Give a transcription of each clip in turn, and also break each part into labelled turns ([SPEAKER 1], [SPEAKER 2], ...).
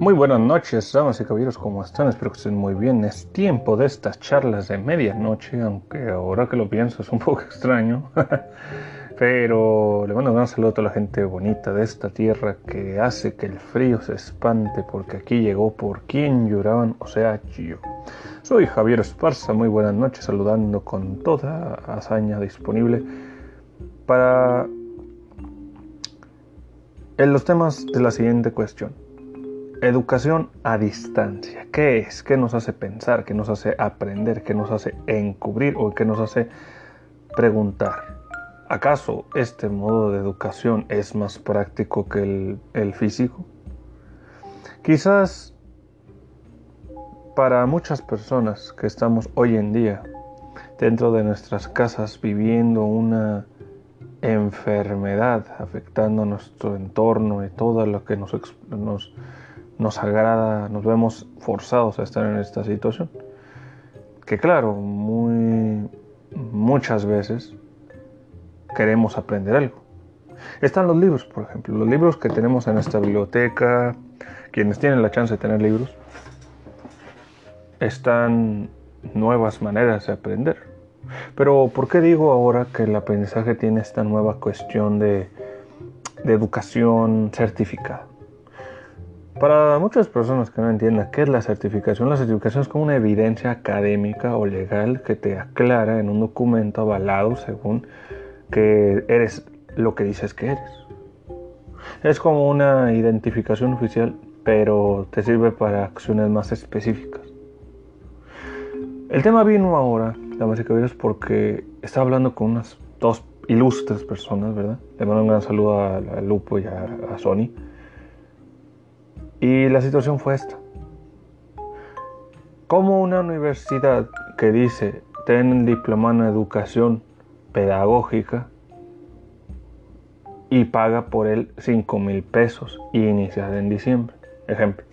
[SPEAKER 1] Muy buenas noches, damas y caballeros, ¿cómo están? Espero que estén muy bien. Es tiempo de estas charlas de medianoche, aunque ahora que lo pienso es un poco extraño. Pero le mando un gran saludo a toda la gente bonita de esta tierra que hace que el frío se espante porque aquí llegó por quien lloraban, o sea, yo. Soy Javier Esparza, muy buenas noches, saludando con toda hazaña disponible para en los temas de la siguiente cuestión. Educación a distancia. ¿Qué es? ¿Qué nos hace pensar? ¿Qué nos hace aprender? ¿Qué nos hace encubrir? ¿O qué nos hace preguntar? ¿Acaso este modo de educación es más práctico que el, físico? Quizás para muchas personas que estamos hoy en día dentro de nuestras casas viviendo una enfermedad afectando nuestro entorno y todo lo que nos, nos nos agrada, nos vemos forzados a estar en esta situación. Que claro, muy, muchas veces queremos aprender algo. Están los libros, por ejemplo, los libros que tenemos en esta biblioteca, quienes tienen la chance de tener libros, están nuevas maneras de aprender. Pero ¿por qué digo ahora que el aprendizaje tiene esta nueva cuestión de, de educación certificada? Para muchas personas que no entiendan qué es la certificación, la certificación es como una evidencia académica o legal que te aclara en un documento avalado según que eres lo que dices que eres. Es como una identificación oficial, pero te sirve para acciones más específicas. El tema vino ahora, damas y caballeros, porque estaba hablando con unas dos ilustres personas, ¿verdad? Le mando un gran saludo a, Lupo y a, a Sony y la situación fue esta. Como una universidad que dice ten diploma en educación pedagógica y paga por él 5 mil pesos y inicia en diciembre. Ejemplo.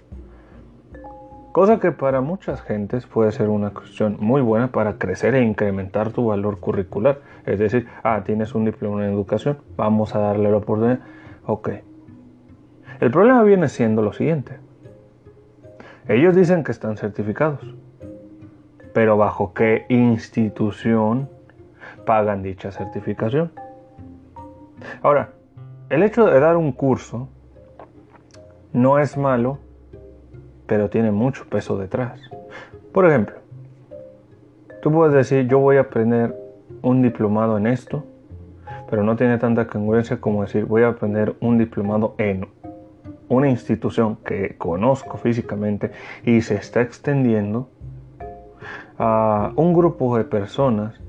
[SPEAKER 1] Cosa que para muchas gentes puede ser una cuestión muy buena para crecer e incrementar tu valor curricular. Es decir, ah, tienes un diploma en educación, vamos a darle la oportunidad. Ok, el problema viene siendo lo siguiente. Ellos dicen que están certificados, pero ¿bajo qué institución pagan dicha certificación? Ahora, el hecho de dar un curso no es malo, pero tiene mucho peso detrás. Por ejemplo, tú puedes decir, yo voy a aprender un diplomado en esto, pero no tiene tanta congruencia como decir, voy a aprender un diplomado en una institución que conozco físicamente y se está extendiendo a un grupo de personas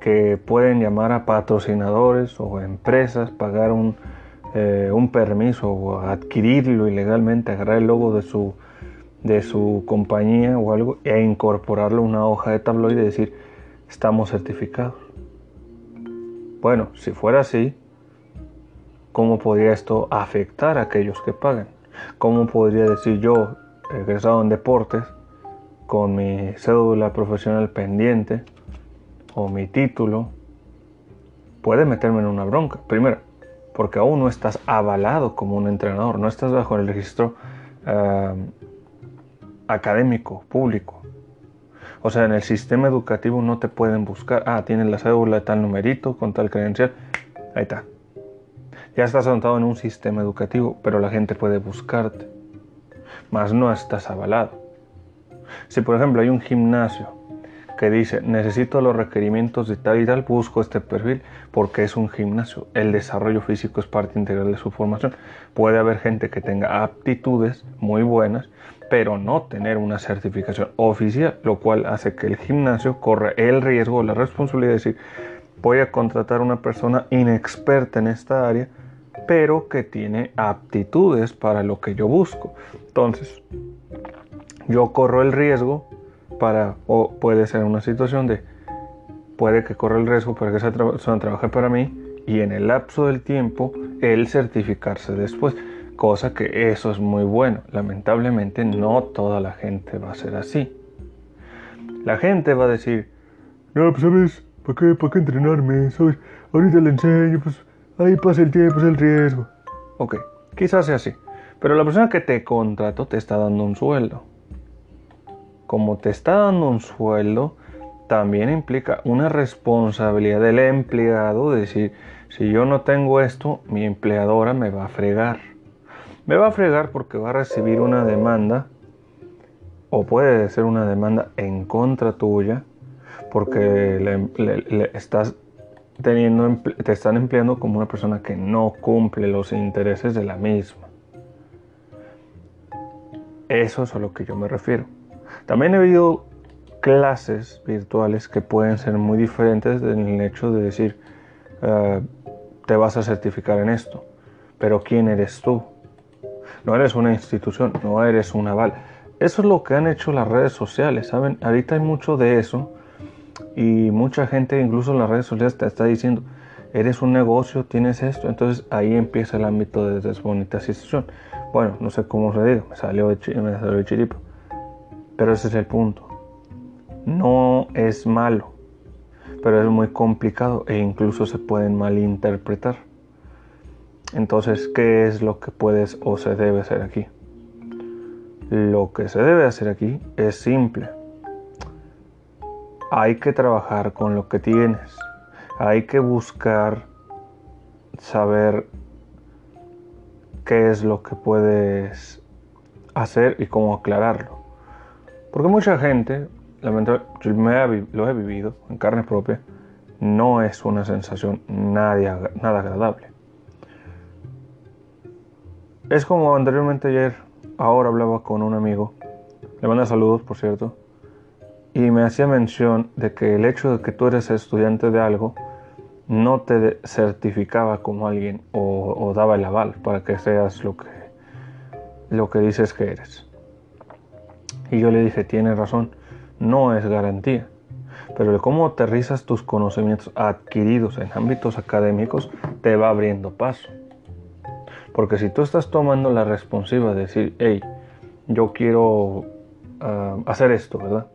[SPEAKER 1] que pueden llamar a patrocinadores o empresas, pagar un, eh, un permiso o adquirirlo ilegalmente, agarrar el logo de su, de su compañía o algo e incorporarlo a una hoja de tabloide y decir estamos certificados. Bueno, si fuera así, ¿Cómo podría esto afectar a aquellos que pagan? ¿Cómo podría decir yo, egresado en deportes, con mi cédula profesional pendiente o mi título, puede meterme en una bronca? Primero, porque aún no estás avalado como un entrenador, no estás bajo el registro eh, académico, público. O sea, en el sistema educativo no te pueden buscar, ah, tienes la cédula de tal numerito, con tal credencial, ahí está, ya estás anotado en un sistema educativo, pero la gente puede buscarte, mas no estás avalado. Si por ejemplo hay un gimnasio que dice necesito los requerimientos de tal y tal, busco este perfil porque es un gimnasio. El desarrollo físico es parte integral de su formación. Puede haber gente que tenga aptitudes muy buenas, pero no tener una certificación oficial, lo cual hace que el gimnasio corra el riesgo, la responsabilidad de decir voy a contratar a una persona inexperta en esta área pero que tiene aptitudes para lo que yo busco. Entonces, yo corro el riesgo para, o puede ser una situación de, puede que corra el riesgo para que esa persona trabaje para mí y en el lapso del tiempo él certificarse después. Cosa que eso es muy bueno. Lamentablemente no toda la gente va a ser así. La gente va a decir, no, pues sabes, ¿para qué, para qué entrenarme? ¿Sabes? Ahorita le enseño, pues Ahí pasa el tiempo, es el riesgo. Ok, quizás sea así. Pero la persona que te contrató te está dando un sueldo. Como te está dando un sueldo, también implica una responsabilidad del empleado de decir, si yo no tengo esto, mi empleadora me va a fregar. Me va a fregar porque va a recibir una demanda o puede ser una demanda en contra tuya porque le, estás teniendo, te están empleando como una persona que no cumple los intereses de la misma. Eso es a lo que yo me refiero. También he oído clases virtuales que pueden ser muy diferentes en el hecho de decir, ah, te vas a certificar en esto, pero ¿quién eres tú? No eres una institución, no eres un aval. Eso es lo que han hecho las redes sociales, ¿saben? Ahorita hay mucho de eso y mucha gente, incluso en las redes sociales, te está diciendo, eres un negocio, tienes esto. Entonces ahí empieza el ámbito de desmonetización. Bueno, no sé cómo se diga, me salió de, me chiripo. Pero ese es el punto. No es malo, pero es muy complicado e incluso se pueden malinterpretar. Entonces, ¿qué es lo que puedes o se debe hacer aquí? Lo que se debe hacer aquí es simple. Hay que trabajar con lo que tienes. Hay que buscar saber qué es lo que puedes hacer y cómo aclararlo. Porque mucha gente, lamentablemente, lo he vivido en carne propia, no es una sensación nada, nada agradable. Es como anteriormente ayer ahora hablaba con un amigo, le manda saludos por cierto, y me hacía mención de que el hecho de que tú eres estudiante de algo no te certificaba como alguien o, daba el aval para que seas lo que, lo que dices que eres. Y yo le dije, tienes razón, no es garantía. Pero el cómo aterrizas tus conocimientos adquiridos en ámbitos académicos te va abriendo paso. Porque si tú estás tomando la responsiva de decir, hey, yo quiero ah, hacer esto, ¿verdad?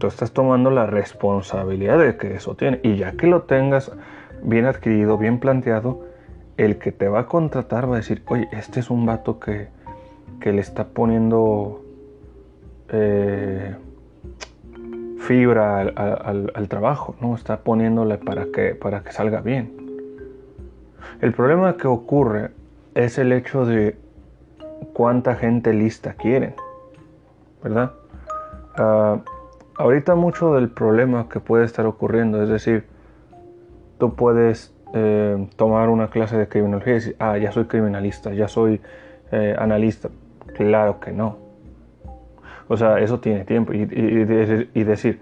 [SPEAKER 1] Tú estás tomando la responsabilidad de que eso tiene. Y ya que lo tengas bien adquirido, bien planteado, el que te va a contratar va a decir, oye, este es un vato que, que le está poniendo eh, fibra al, al, trabajo, ¿no? Está poniéndole para que, para que salga bien. El problema que ocurre es el hecho de cuánta gente lista quieren, ¿verdad? Ah, ahorita mucho del problema que puede estar ocurriendo, es decir, tú puedes eh, tomar una clase de criminología y decir, ah, ya soy criminalista, ya soy eh, analista. Claro que no. O sea, eso tiene tiempo. y decir,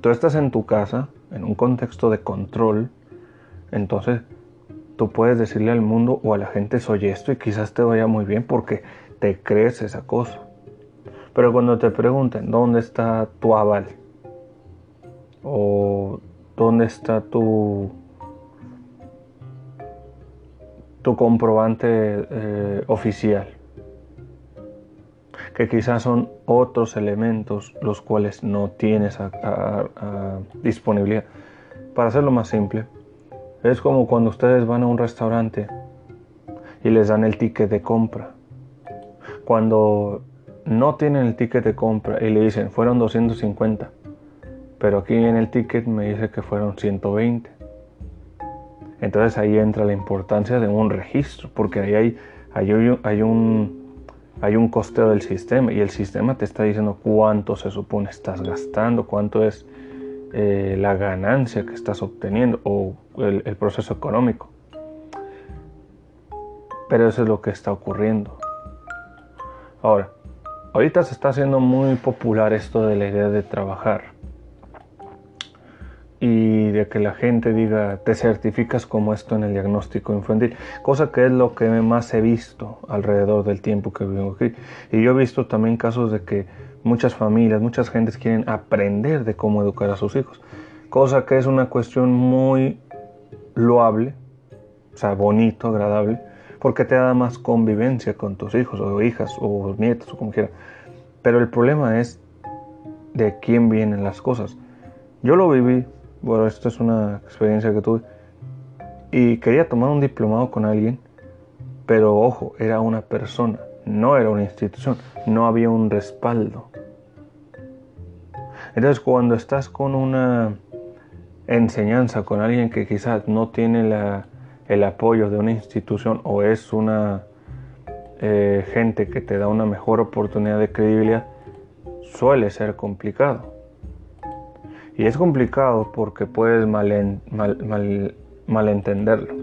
[SPEAKER 1] tú estás en tu casa, en un contexto de control, entonces tú puedes decirle al mundo o a la gente soy esto y quizás te vaya muy bien porque te crees esa cosa. Pero cuando te pregunten dónde está tu aval o dónde está tu tu comprobante eh, oficial, que quizás son otros elementos los cuales no tienes disponibilidad. Para hacerlo más simple, es como cuando ustedes van a un restaurante y les dan el ticket de compra. Cuando no tienen el ticket de compra y le dicen fueron 250, pero aquí en el ticket me dice que fueron 120. Entonces ahí entra la importancia de un registro, porque ahí hay, hay, un, hay un costeo del sistema y el sistema te está diciendo cuánto se supone estás gastando, cuánto es eh, la ganancia que estás obteniendo o el, el proceso económico. Pero eso es lo que está ocurriendo. Ahora, ahorita se está haciendo muy popular esto de la idea de trabajar y de que la gente diga te certificas como esto en el diagnóstico infantil, cosa que es lo que más he visto alrededor del tiempo que vivo aquí. Y yo he visto también casos de que muchas familias, muchas gentes quieren aprender de cómo educar a sus hijos, cosa que es una cuestión muy loable, o sea, bonito, agradable, porque te da más convivencia con tus hijos o hijas o nietos o como quiera. Pero el problema es de quién vienen las cosas. Yo lo viví bueno, esto es una experiencia que tuve. Y quería tomar un diplomado con alguien, pero ojo, era una persona. no era una institución, no había un respaldo. Entonces cuando estás con una enseñanza con alguien que quizás no tiene el apoyo de una institución o es una eh, gente que te da una mejor oportunidad de credibilidad, suele ser complicado. Y es complicado porque puedes mal, malentenderlo.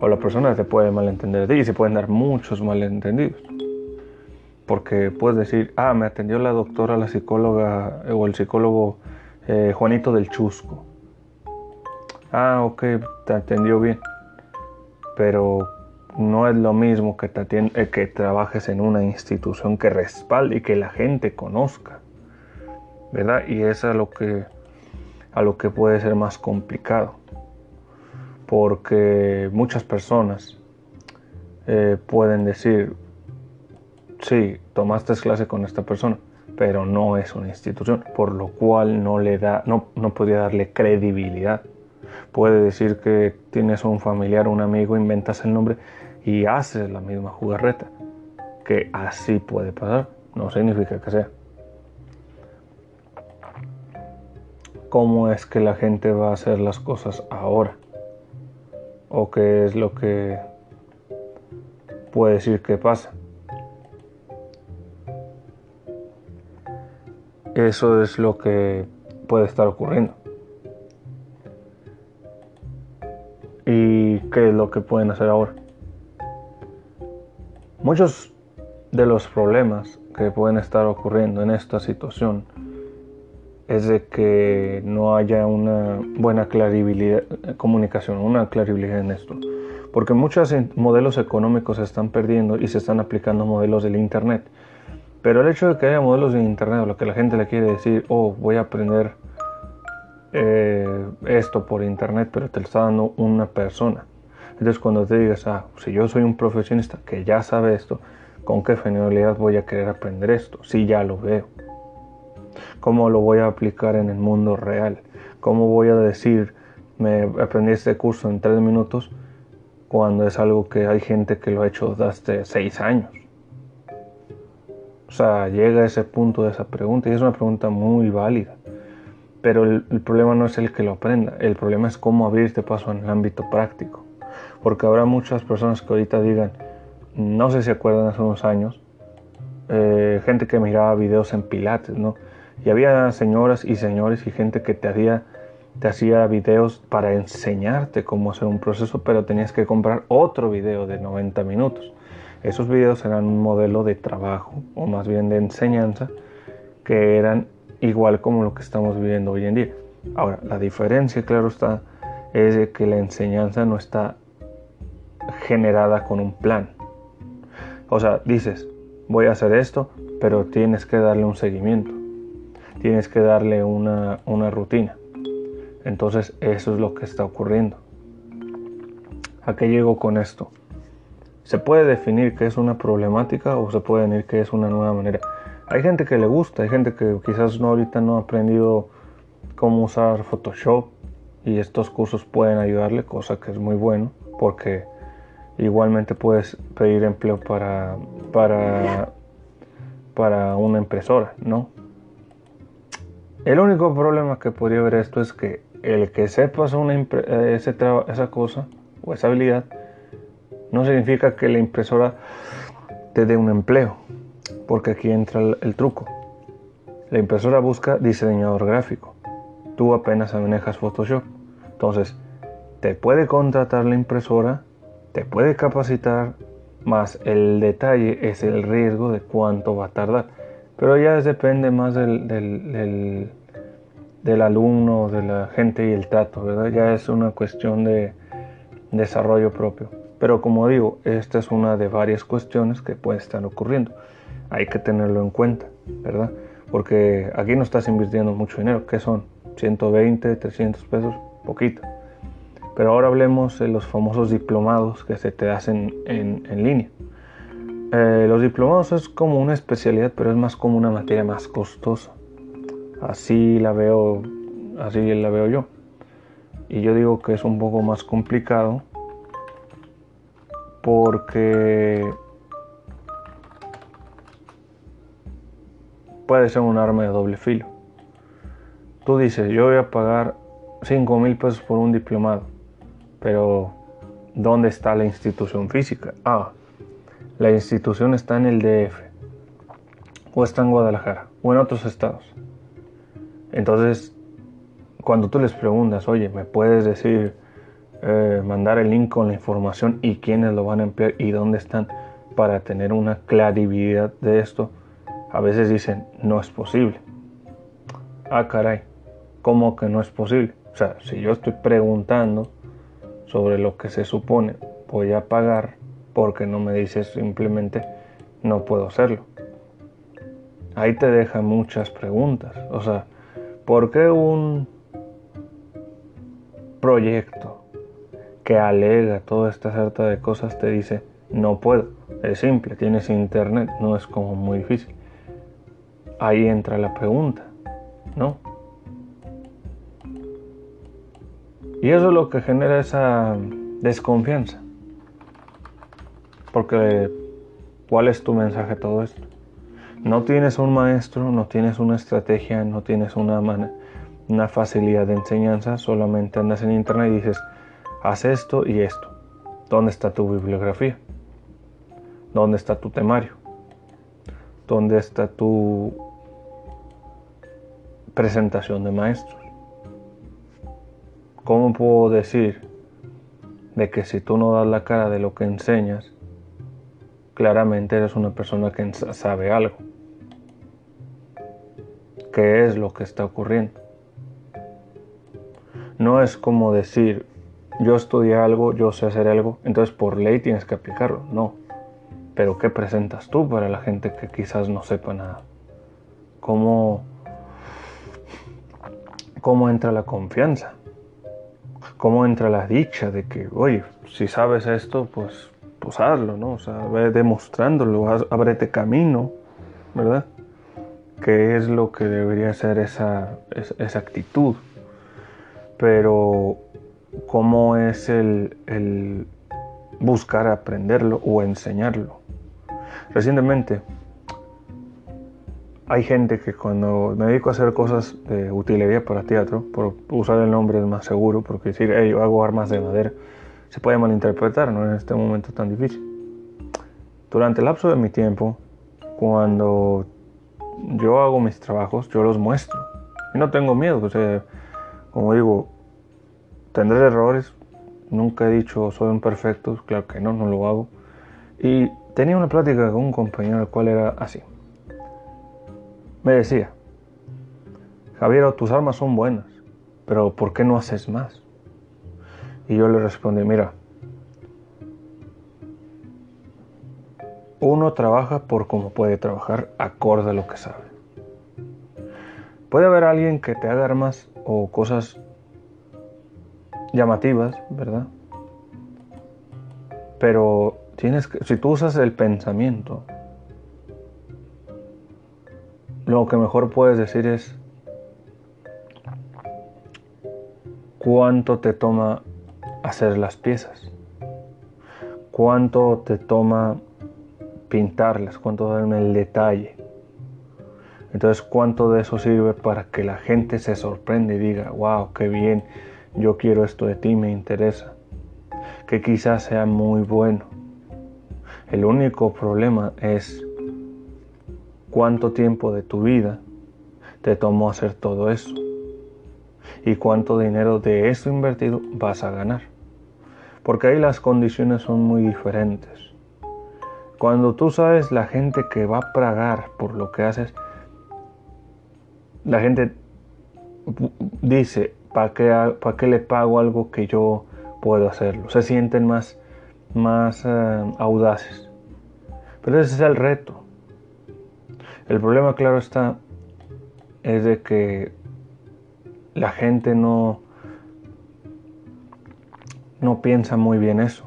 [SPEAKER 1] O la persona te puede malentender de ti y se pueden dar muchos malentendidos. Porque puedes decir, ah, me atendió la doctora, la psicóloga o el psicólogo eh, Juanito del Chusco. Ah, ok, te atendió bien. Pero no es lo mismo que, eh, que trabajes en una institución que respalde y que la gente conozca. ¿Verdad? Y es a lo que, a lo que puede ser más complicado. Porque muchas personas eh, pueden decir, sí, tomaste clase con esta persona, pero no es una institución, por lo cual no le da, no, no podría darle credibilidad. Puede decir que tienes un familiar, un amigo, inventas el nombre y haces la misma jugarreta. Que así puede pasar, no significa que sea. ¿Cómo es que la gente va a hacer las cosas ahora? ¿O qué es lo que puede decir que pasa? Eso es lo que puede estar ocurriendo. ¿Y qué es lo que pueden hacer ahora? Muchos de los problemas que pueden estar ocurriendo en esta situación es de que no haya una buena claribilidad, comunicación, una claribilidad en esto. Porque muchos modelos económicos se están perdiendo y se están aplicando modelos del Internet. Pero el hecho de que haya modelos de Internet, lo que la gente le quiere decir, oh, voy a aprender eh, esto por Internet, pero te lo está dando una persona. Entonces cuando te digas, ah, si yo soy un profesionista que ya sabe esto, ¿con qué finalidad voy a querer aprender esto? Si ya lo veo. ¿Cómo lo voy a aplicar en el mundo real? ¿Cómo voy a decir, me aprendí este curso en tres minutos cuando es algo que hay gente que lo ha hecho desde seis años? O sea, llega a ese punto de esa pregunta y es una pregunta muy válida. Pero el, problema no es el que lo aprenda, el problema es cómo abrirte paso en el ámbito práctico porque habrá muchas personas que ahorita digan, no sé si acuerdan hace unos años, eh, gente que miraba videos en Pilates, ¿no? Y había señoras y señores y gente que te hacía, te hacía videos para enseñarte cómo hacer un proceso, pero tenías que comprar otro video de 90 minutos. Esos videos eran un modelo de trabajo, o más bien de enseñanza, que eran igual como lo que estamos viviendo hoy en día. Ahora, la diferencia, claro está, es que la enseñanza no está generada con un plan. O sea, dices, voy a hacer esto, pero tienes que darle un seguimiento. Tienes que darle una, rutina. Entonces eso es lo que está ocurriendo. ¿A qué llego con esto? Se puede definir que es una problemática o se puede definir que es una nueva manera. Hay gente que le gusta, hay gente que quizás no ahorita no ha aprendido cómo usar Photoshop y estos cursos pueden ayudarle, cosa que es muy bueno porque Igualmente puedes pedir empleo para, para, para una impresora, ¿no? El único problema que podría haber esto es que el que sepas una eh, esa cosa o esa habilidad no significa que la impresora te dé un empleo, porque aquí entra el truco. La impresora busca diseñador gráfico. Tú apenas manejas Photoshop. Entonces, te puede contratar la impresora te puede capacitar, más el detalle es el riesgo de cuánto va a tardar. Pero ya depende más del, del, alumno, de la gente y el trato, ¿verdad? Ya es una cuestión de desarrollo propio. Pero como digo, esta es una de varias cuestiones que pueden estar ocurriendo. Hay que tenerlo en cuenta, ¿verdad? Porque aquí no estás invirtiendo mucho dinero. ¿Qué son? 120, 300 pesos, poquito. Pero ahora hablemos de los famosos diplomados que se te hacen en, línea. Eh, los diplomados es como una especialidad, pero es más como una materia más costosa. Así la veo, así la veo yo. Y yo digo que es un poco más complicado porque puede ser un arma de doble filo. Tú dices, yo voy a pagar 5 mil pesos por un diplomado, pero ¿dónde está la institución física? Ah, la institución está en el DF, o está en Guadalajara, o en otros estados. Entonces, cuando tú les preguntas, oye, ¿me puedes decir, eh, mandar el link con la información y quiénes lo van a emplear y dónde están para tener una claridad de esto? A veces dicen, no es posible. Ah, caray, ¿cómo que no es posible? O sea, si yo estoy preguntando sobre lo que se supone voy a pagar porque no me dices simplemente no puedo hacerlo. Ahí te deja muchas preguntas. O sea, ¿por qué un proyecto que alega toda esta sarta de cosas te dice no puedo? Es simple, tienes internet, no es como muy difícil. Ahí entra la pregunta, ¿no? Y eso es lo que genera esa desconfianza. Porque, ¿cuál es tu mensaje todo esto? No tienes un maestro, no tienes una estrategia, no tienes una, una facilidad de enseñanza, solamente andas en internet y dices, haz esto y esto. ¿Dónde está tu bibliografía? ¿Dónde está tu temario? ¿Dónde está tu presentación de maestros? ¿Cómo puedo decir de que si tú no das la cara de lo que enseñas, claramente eres una persona que sabe algo? ¿Qué es lo que está ocurriendo? No es como decir, yo estudié algo, yo sé hacer algo, entonces por ley tienes que aplicarlo. No. Pero ¿qué presentas tú para la gente que quizás no sepa nada? ¿Cómo, cómo entra la confianza? cómo entra la dicha de que, oye, si sabes esto, pues, pues hazlo, ¿no? O sea, ve demostrándolo, ábrete camino, ¿verdad? Que es lo que debería ser esa, esa, actitud. Pero, ¿cómo es el, el buscar aprenderlo o enseñarlo? Recientemente hay gente que cuando me dedico a hacer cosas de utilería para teatro, por usar el nombre es más seguro, porque decir, yo hago armas de madera, se puede malinterpretar ¿no? en este momento tan difícil. Durante el lapso de mi tiempo, cuando yo hago mis trabajos, yo los muestro. Y no tengo miedo, pues, como digo, tendré errores, nunca he dicho soy un perfecto, claro que no, no lo hago. Y tenía una plática con un compañero, el cual era así me decía, Javier, tus armas son buenas, pero ¿por qué no haces más? Y yo le respondí, mira, uno trabaja por como puede trabajar, acorde a lo que sabe. Puede haber alguien que te haga armas o cosas llamativas, ¿verdad? Pero tienes que, si tú usas el pensamiento, lo que mejor puedes decir es cuánto te toma hacer las piezas, cuánto te toma pintarlas, cuánto darme el detalle. Entonces, cuánto de eso sirve para que la gente se sorprenda y diga, wow, qué bien, yo quiero esto de ti, me interesa. Que quizás sea muy bueno. El único problema es cuánto tiempo de tu vida te tomó hacer todo eso y cuánto dinero de eso invertido vas a ganar. Porque ahí las condiciones son muy diferentes. Cuando tú sabes la gente que va a pagar por lo que haces, la gente dice, ¿para qué, ¿para qué le pago algo que yo puedo hacerlo? Se sienten más, más eh, audaces. Pero ese es el reto. El problema, claro está, es de que la gente no, no piensa muy bien eso.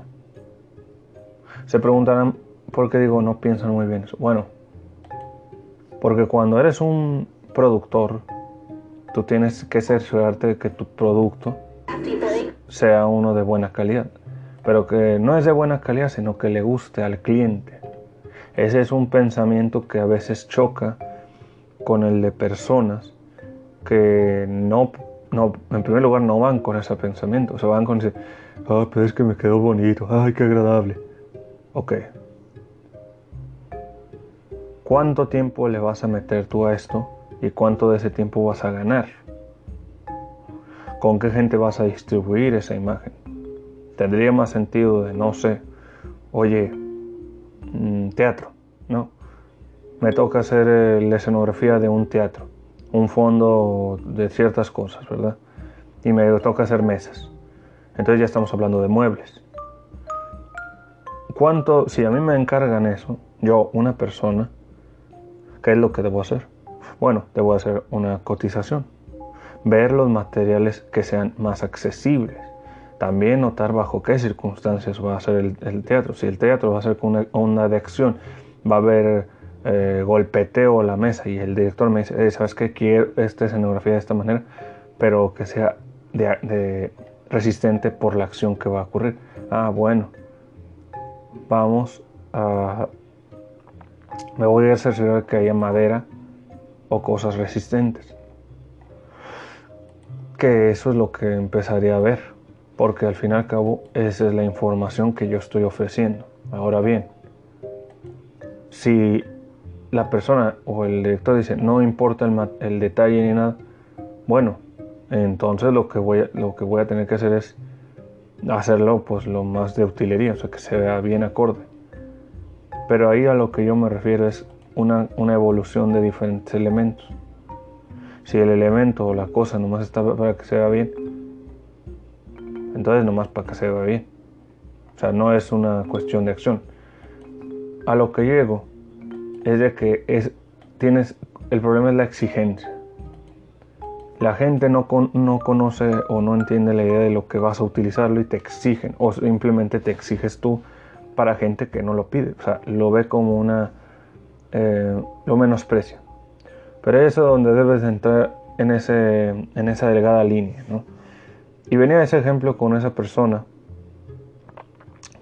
[SPEAKER 1] Se preguntarán por qué digo no piensan muy bien eso. Bueno, porque cuando eres un productor, tú tienes que cerciorarte de que tu producto sea uno de buena calidad. Pero que no es de buena calidad, sino que le guste al cliente. Ese es un pensamiento que a veces choca con el de personas que no, no, en primer lugar no van con ese pensamiento, o sea, van con ese, ah, pero es que me quedó bonito, ay, qué agradable. Ok. ¿Cuánto tiempo le vas a meter tú a esto y cuánto de ese tiempo vas a ganar? ¿Con qué gente vas a distribuir esa imagen? Tendría más sentido de, no sé, oye, teatro, ¿no? Me toca hacer eh, la escenografía de un teatro, un fondo de ciertas cosas, ¿verdad? Y me toca hacer mesas. Entonces ya estamos hablando de muebles. ¿Cuánto, si a mí me encargan eso, yo, una persona, ¿qué es lo que debo hacer? Bueno, debo hacer una cotización, ver los materiales que sean más accesibles, también notar bajo qué circunstancias va a ser el, teatro. Si el teatro va a ser con una, de acción, va a haber eh, golpeteo a la mesa y el director me dice, ¿sabes qué? Quiero esta escenografía de esta manera, pero que sea de, resistente por la acción que va a ocurrir. Ah, bueno, vamos a... Me voy a asegurar que haya madera o cosas resistentes. Que eso es lo que empezaría a ver porque al fin y al cabo esa es la información que yo estoy ofreciendo. Ahora bien, si la persona o el director dice no importa el, detalle ni nada, bueno, entonces lo que, voy a, lo que voy a tener que hacer es hacerlo pues lo más de utilería, o sea que se vea bien acorde. Pero ahí a lo que yo me refiero es una, una evolución de diferentes elementos. Si el elemento o la cosa nomás está para que se vea bien, entonces nomás para que se vea bien. O sea, no es una cuestión de acción. A lo que llego es de que es, tienes, el problema es la exigencia. La gente no, no conoce o no entiende la idea de lo que vas a utilizarlo y te exigen. O simplemente te exiges tú para gente que no lo pide. O sea, lo ve como una... Eh, lo menosprecia. Pero eso es donde debes entrar en, ese, en esa delgada línea, ¿no? Y venía ese ejemplo con esa persona,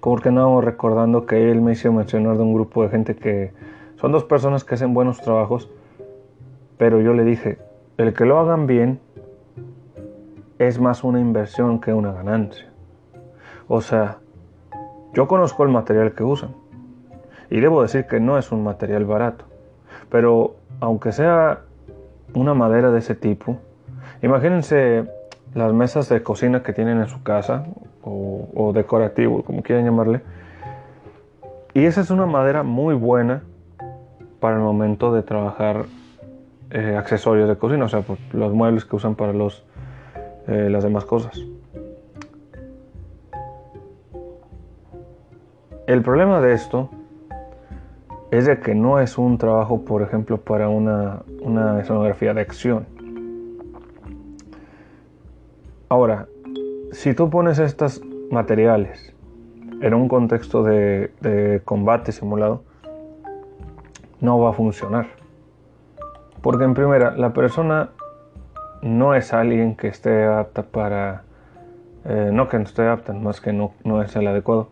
[SPEAKER 1] porque no recordando que él me hizo mencionar de un grupo de gente que son dos personas que hacen buenos trabajos, pero yo le dije, el que lo hagan bien es más una inversión que una ganancia. O sea, yo conozco el material que usan y debo decir que no es un material barato, pero aunque sea una madera de ese tipo, imagínense las mesas de cocina que tienen en su casa o, decorativo, como quieran llamarle. Y esa es una madera muy buena para el momento de trabajar eh, accesorios de cocina, o sea, los muebles que usan para los, eh, las demás cosas. El problema de esto es de que no es un trabajo, por ejemplo, para una, una escenografía de acción. Ahora, si tú pones estos materiales en un contexto de, combate simulado, no va a funcionar. Porque en primera, la persona no es alguien que esté apta para... Eh, no que no esté apta, más que no, no es el adecuado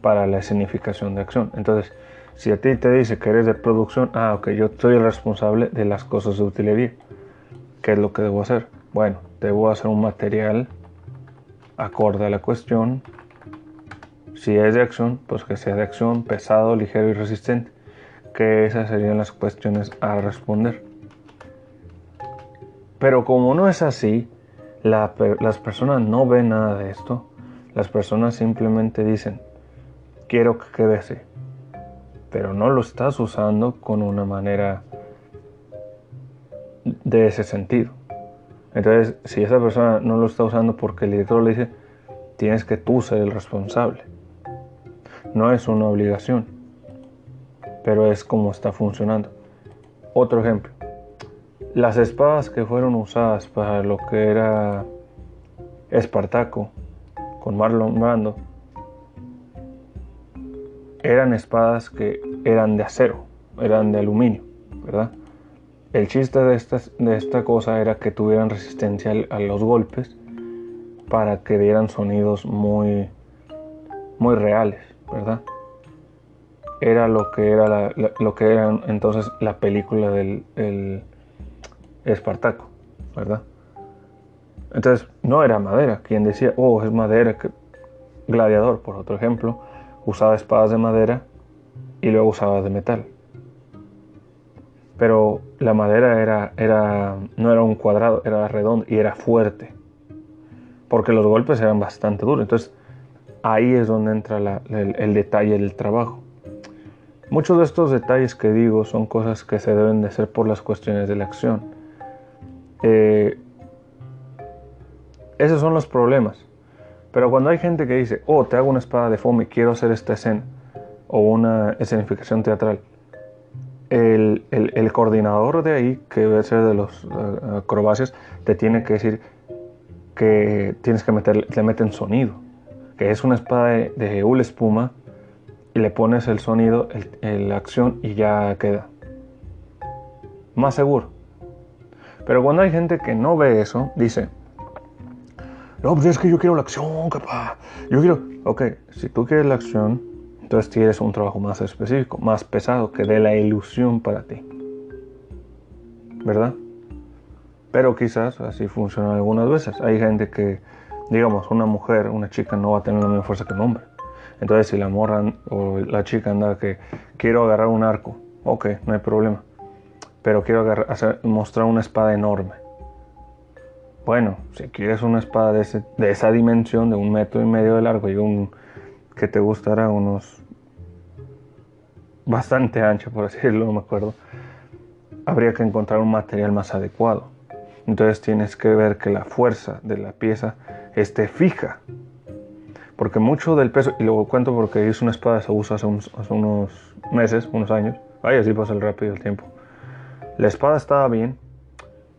[SPEAKER 1] para la escenificación de acción. Entonces, si a ti te dice que eres de producción, ah, ok, yo soy el responsable de las cosas de utilería. ¿Qué es lo que debo hacer? Bueno, debo hacer un material acorde a la cuestión. Si es de acción, pues que sea de acción, pesado, ligero y resistente. Que esas serían las cuestiones a responder. Pero como no es así, las personas no ven nada de esto. Las personas simplemente dicen, quiero que quede así. Pero no lo estás usando con una manera de ese sentido. Entonces, si esa persona no lo está usando porque el director le dice, tienes que tú ser el responsable. No es una obligación, pero es como está funcionando. Otro ejemplo, las espadas que fueron usadas para lo que era Espartaco con Marlon Brando eran espadas que eran de acero, eran de aluminio, ¿verdad? El chiste de esta, de esta cosa era que tuvieran resistencia a los golpes para que dieran sonidos muy, muy reales, ¿verdad? Era lo que era, lo que era entonces la película del Espartaco, ¿verdad? Entonces, no era madera. Quien decía, oh, es madera, gladiador, por otro ejemplo, usaba espadas de madera y luego usaba de metal. Pero la madera era, era, no era un cuadrado, era redondo y era fuerte. Porque los golpes eran bastante duros. Entonces, ahí es donde entra el, detalle del trabajo. Muchos de estos detalles que digo son cosas que se deben de hacer por las cuestiones de la acción. Eh, esos son los problemas. Pero cuando hay gente que dice, oh, te hago una espada de foamy, quiero hacer esta escena, o una escenificación teatral, el, coordinador de ahí, que debe ser de los uh, acrobacias, te tiene que decir que tienes que meter, le meten sonido, que es una espada de, de espuma y le pones el sonido, la acción y ya queda. Más seguro. Pero cuando hay gente que no ve eso, dice, no, pues es que yo quiero la acción, capaz. Yo quiero. Ok, si tú quieres la acción, entonces tienes un trabajo más específico, más pesado, que dé la ilusión para ti. ¿Verdad? Pero quizás así funciona algunas veces. Hay gente que, digamos, una mujer, una chica no va a tener la misma fuerza que un hombre. Entonces, si la morra o la chica anda que quiero agarrar un arco, ok, no hay problema. Pero quiero mostrar una espada enorme bueno, si quieres una espada de, esa dimensión, de un metro y medio de largo y un que te gustará unos bastante ancho, por decirlo, no me acuerdo, habría que encontrar un material más adecuado. Entonces tienes que ver que la fuerza de la pieza esté fija. Porque mucho del peso, y lo cuento porque hice una espada, se usa hace hace unos meses, unos años. Ay, así pasa el rápido el tiempo. La espada estaba bien,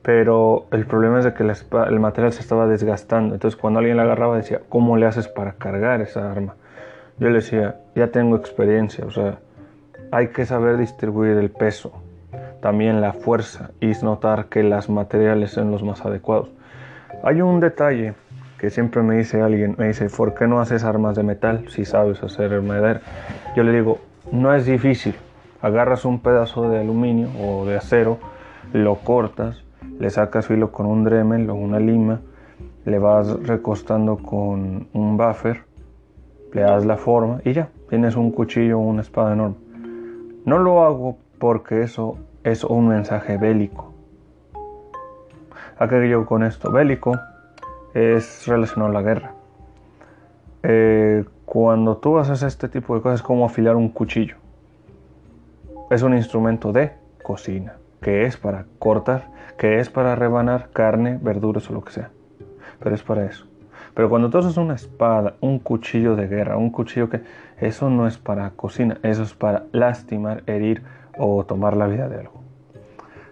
[SPEAKER 1] pero el problema es de que el material se estaba desgastando. Entonces cuando alguien la agarraba decía, ¿cómo le haces para cargar esa arma? Yo le decía, ya tengo experiencia, o sea, hay que saber distribuir el peso, también la fuerza y notar que los materiales son los más adecuados. Hay un detalle que siempre me dice alguien, me dice, ¿por qué no haces armas de metal si sabes hacer madera? Yo le digo, no es difícil, agarras un pedazo de aluminio o de acero, lo cortas, le sacas filo con un Dremel o una lima, le vas recostando con un buffer, le das la forma y ya, tienes un cuchillo o una espada enorme. No lo hago porque eso es un mensaje bélico. ¿A qué yo con esto? Bélico es relacionado a la guerra. Eh, cuando tú haces este tipo de cosas es como afilar un cuchillo. Es un instrumento de cocina, que es para cortar que es para rebanar carne, verduras o lo que sea. Pero es para eso. Pero cuando tú haces una espada, un cuchillo de guerra, un cuchillo que... Eso no es para cocina, eso es para lastimar, herir o tomar la vida de algo.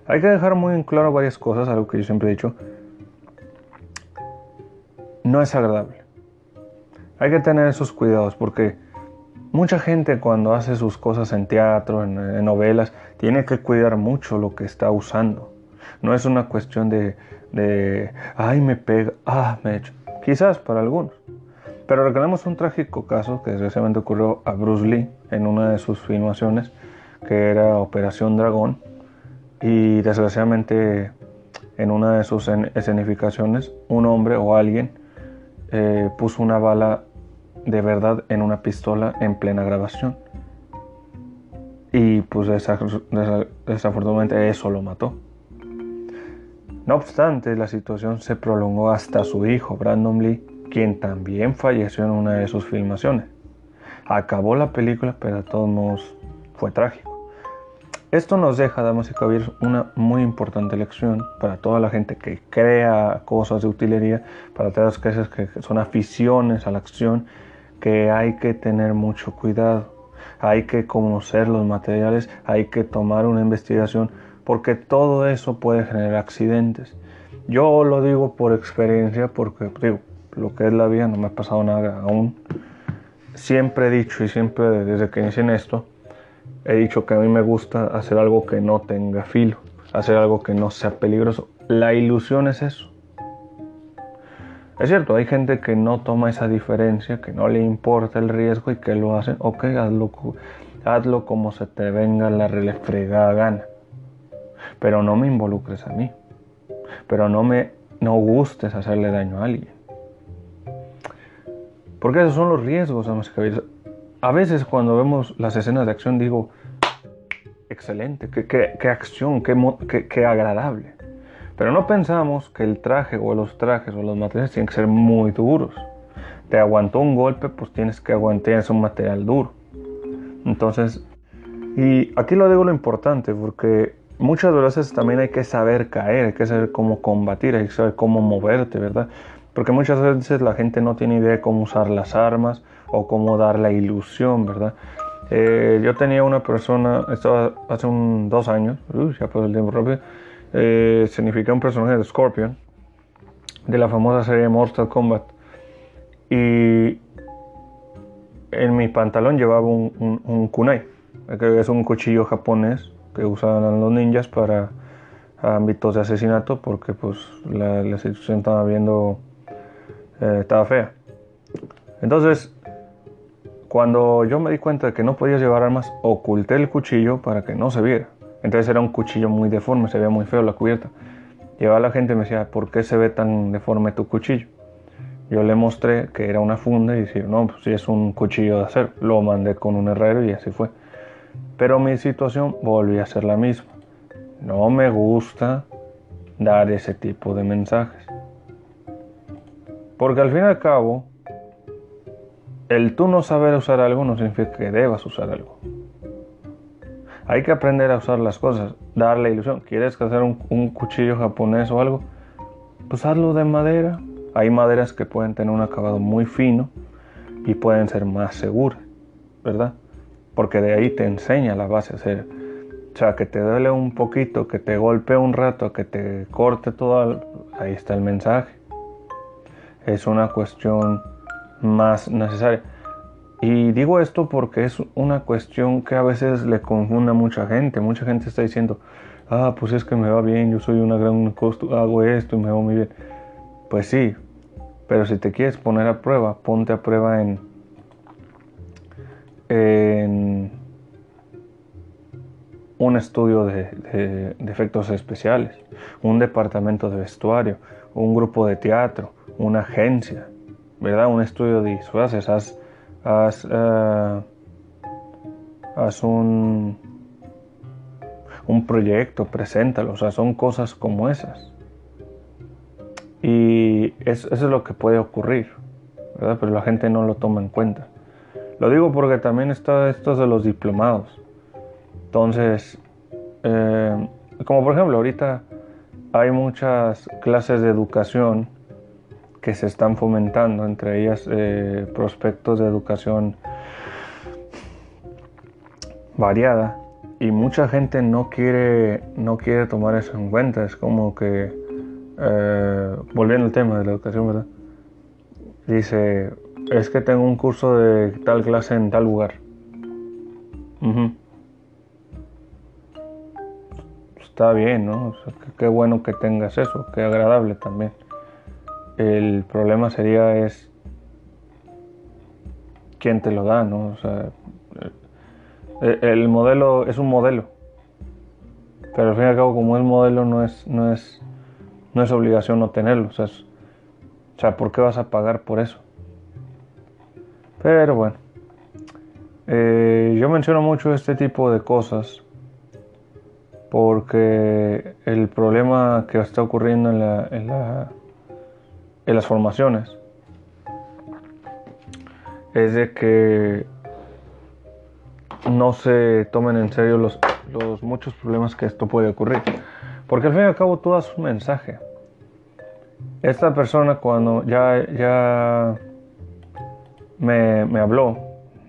[SPEAKER 1] Hay que dejar muy en claro varias cosas, algo que yo siempre he dicho. No es agradable. Hay que tener esos cuidados porque mucha gente cuando hace sus cosas en teatro, en, novelas, tiene que cuidar mucho lo que está usando. No es una cuestión de, de ay, me pega, ah, me hecho. Quizás para algunos. Pero recordemos un trágico caso que desgraciadamente ocurrió a Bruce Lee en una de sus filmaciones, que era Operación Dragón. Y desgraciadamente en una de sus escenificaciones, un hombre o alguien eh, puso una bala de verdad en una pistola en plena grabación. Y pues desafortunadamente eso lo mató. No obstante, la situación se prolongó hasta su hijo, Brandon Lee, quien también falleció en una de sus filmaciones. Acabó la película, pero a todos modos fue trágico. Esto nos deja, damas y caballeros, una muy importante lección para toda la gente que crea cosas de utilería, para todas las que son aficiones a la acción, que hay que tener mucho cuidado. Hay que conocer los materiales, hay que tomar una investigación porque todo eso puede generar accidentes. Yo lo digo por experiencia, porque digo, lo que es la vida no me ha pasado nada aún. Siempre he dicho y siempre desde que inicié en esto, he dicho que a mí me gusta hacer algo que no tenga filo, hacer algo que no sea peligroso. La ilusión es eso. Es cierto, hay gente que no toma esa diferencia, que no le importa el riesgo y que lo hacen, ok, hazlo, hazlo como se te venga la refregada gana pero no me involucres a mí. pero no me no gustes hacerle daño a alguien. Porque esos son los riesgos, A veces cuando vemos las escenas de acción digo, excelente, qué, acción, qué, qué, agradable. Pero no pensamos que el traje o los trajes o los materiales tienen que ser muy duros. Te aguantó un golpe, pues tienes que aguantar, un material duro. Entonces, y aquí lo digo lo importante, porque muchas veces también hay que saber caer, hay que saber cómo combatir, hay que saber cómo moverte, ¿verdad? Porque muchas veces la gente no tiene idea de cómo usar las armas o cómo dar la ilusión, ¿verdad? Eh, yo tenía una persona, esto hace un, dos años, ya pasó el tiempo rápido, eh, un personaje de Scorpion, de la famosa serie Mortal Kombat. Y en mi pantalón llevaba un kunai, que es un cuchillo japonés que usaban los ninjas para ámbitos de asesinato porque pues la, situación estaba viendo eh, estaba fea. Entonces cuando yo me di cuenta de que no podía llevar armas oculté el cuchillo para que no se viera. Entonces era un cuchillo muy deforme se veía muy feo la cubierta. Llevaba la gente y me decía ¿por qué se ve tan deforme tu cuchillo? yo le mostré que era una funda y decía no pues si es un cuchillo de acero lo mandé con un herrero y así fue pero mi situación volvió a ser la misma. No me gusta dar ese tipo de mensajes. Porque al fin y al cabo, el tú no saber usar algo no significa que debas usar algo. Hay que aprender a usar las cosas, darle ilusión. ¿Quieres hacer un, cuchillo japonés o algo? Pues hazlo de madera. Hay maderas que pueden tener un acabado muy fino y pueden ser más seguras, ¿verdad? Porque de ahí te enseña la base. O sea, que te duele un poquito, que te golpee un rato, que te corte todo, ahí está el mensaje. Es una cuestión más necesaria. Y digo esto porque es una cuestión que a veces le confunde a mucha gente. Mucha gente está diciendo, ah, pues es que me va bien, yo soy una gran costo, hago esto y me va muy bien. Pues sí, pero si te quieres poner a prueba, ponte a prueba en en un estudio de, efectos especiales, un departamento de vestuario, un grupo de teatro, una agencia, ¿verdad? Un estudio de disfraces, haz, haz, eh, un, un proyecto, preséntalo, o sea, son cosas como esas. Y eso es lo que puede ocurrir, ¿verdad? Pero la gente no lo toma en cuenta. Lo digo porque también está esto de los diplomados. Entonces, eh, como por ejemplo, ahorita hay muchas clases de educación que se están fomentando, entre ellas eh, prospectos de educación variada y mucha gente no quiere, no quiere tomar eso en cuenta. Es como que, eh, volviendo al tema de la educación, ¿verdad? Dice, es que tengo un curso de tal clase en tal lugar. Está bien, ¿no? qué bueno que tengas eso, qué agradable también. El problema sería es quién te lo da, ¿no? O sea, eh, el modelo es un modelo, pero al fin y al cabo como es modelo no es, no es, no es obligación no tenerlo. O sea, ¿por qué vas a pagar por eso? Pero bueno, eh, yo menciono mucho este tipo de cosas porque el problema que está ocurriendo en, la, en, las formaciones es de que no se tomen en serio los, los, muchos problemas que esto puede ocurrir. Porque al fin y al cabo tú das un mensaje. Esta persona cuando ya, ya me, habló,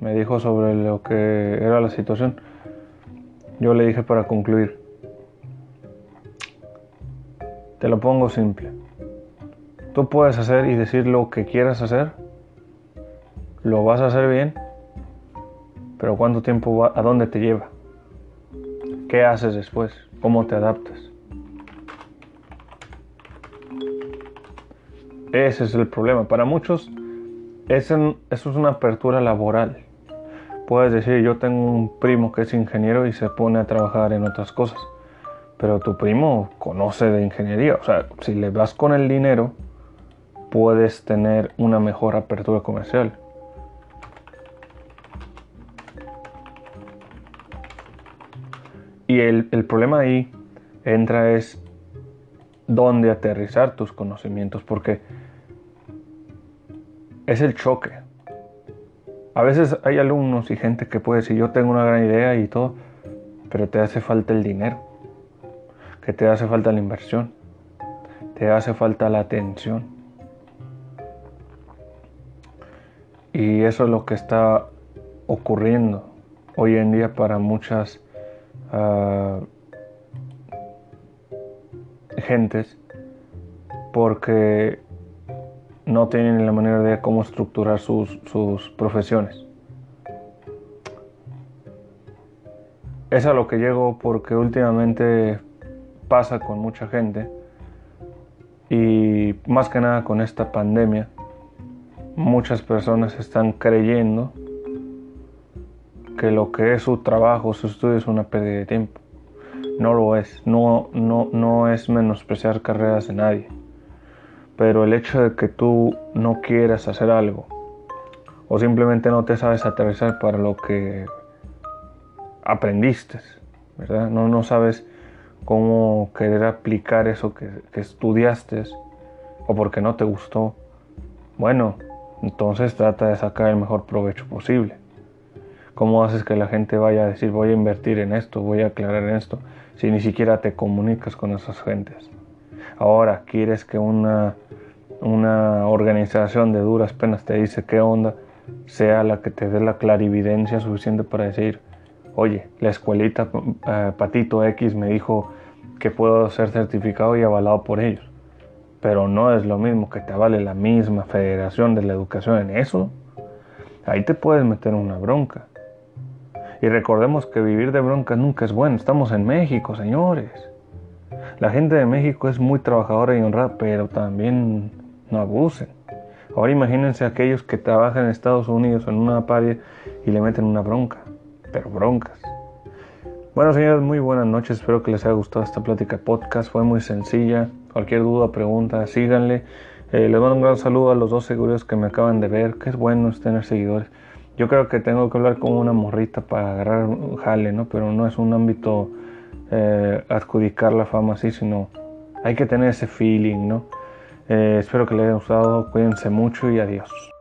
[SPEAKER 1] me dijo sobre lo que era la situación. Yo le dije para concluir, te lo pongo simple. Tú puedes hacer y decir lo que quieras hacer, lo vas a hacer bien, pero ¿cuánto tiempo va? ¿A dónde te lleva? ¿Qué haces después? ¿Cómo te adaptas? Ese es el problema. Para muchos eso es una apertura laboral. Puedes decir, yo tengo un primo que es ingeniero y se pone a trabajar en otras cosas. pero tu primo conoce de ingeniería. O sea, si le vas con el dinero, puedes tener una mejor apertura comercial. Y el, el problema ahí entra es dónde aterrizar tus conocimientos, porque es el choque. A veces hay alumnos y gente que puede decir, yo tengo una gran idea y todo, pero te hace falta el dinero, que te hace falta la inversión, te hace falta la atención. Y eso es lo que está ocurriendo hoy en día para muchas uh, gentes porque no tienen la manera de cómo estructurar sus, sus profesiones. Es a lo que llego porque últimamente pasa con mucha gente y más que nada con esta pandemia, muchas personas están creyendo que lo que es su trabajo, su estudio es una pérdida de tiempo. No lo es, no, no, no es menospreciar carreras de nadie. Pero el hecho de que tú no quieras hacer algo o simplemente no te sabes aterrizar para lo que aprendiste, ¿verdad? No, no sabes cómo querer aplicar eso que, que estudiaste o porque no te gustó. Bueno, entonces trata de sacar el mejor provecho posible. ¿Cómo haces que la gente vaya a decir voy a invertir en esto, voy a aclarar esto, si ni siquiera te comunicas con esas gentes? Ahora, ¿quieres que una, una organización de duras penas te dice qué onda sea la que te dé la clarividencia suficiente para decir, oye, la escuelita eh, Patito X me dijo que puedo ser certificado y avalado por ellos? Pero no es lo mismo que te avale la misma Federación de la Educación en eso. Ahí te puedes meter una bronca. Y recordemos que vivir de bronca nunca es bueno. Estamos en México, señores. La gente de México es muy trabajadora y honrada, pero también no abusen. Ahora imagínense aquellos que trabajan en Estados Unidos en una paria y le meten una bronca. Pero broncas. Bueno, señores, muy buenas noches. Espero que les haya gustado esta plática podcast. Fue muy sencilla. Cualquier duda, pregunta, síganle. Eh, les mando un gran saludo a los dos seguros que me acaban de ver. Que es bueno tener seguidores. Yo creo que tengo que hablar con una morrita para agarrar un jale, ¿no? Pero no es un ámbito eh, adjudicar la fama así, sino hay que tener ese feeling, ¿no? Eh, espero que les haya gustado, cuídense mucho y adiós.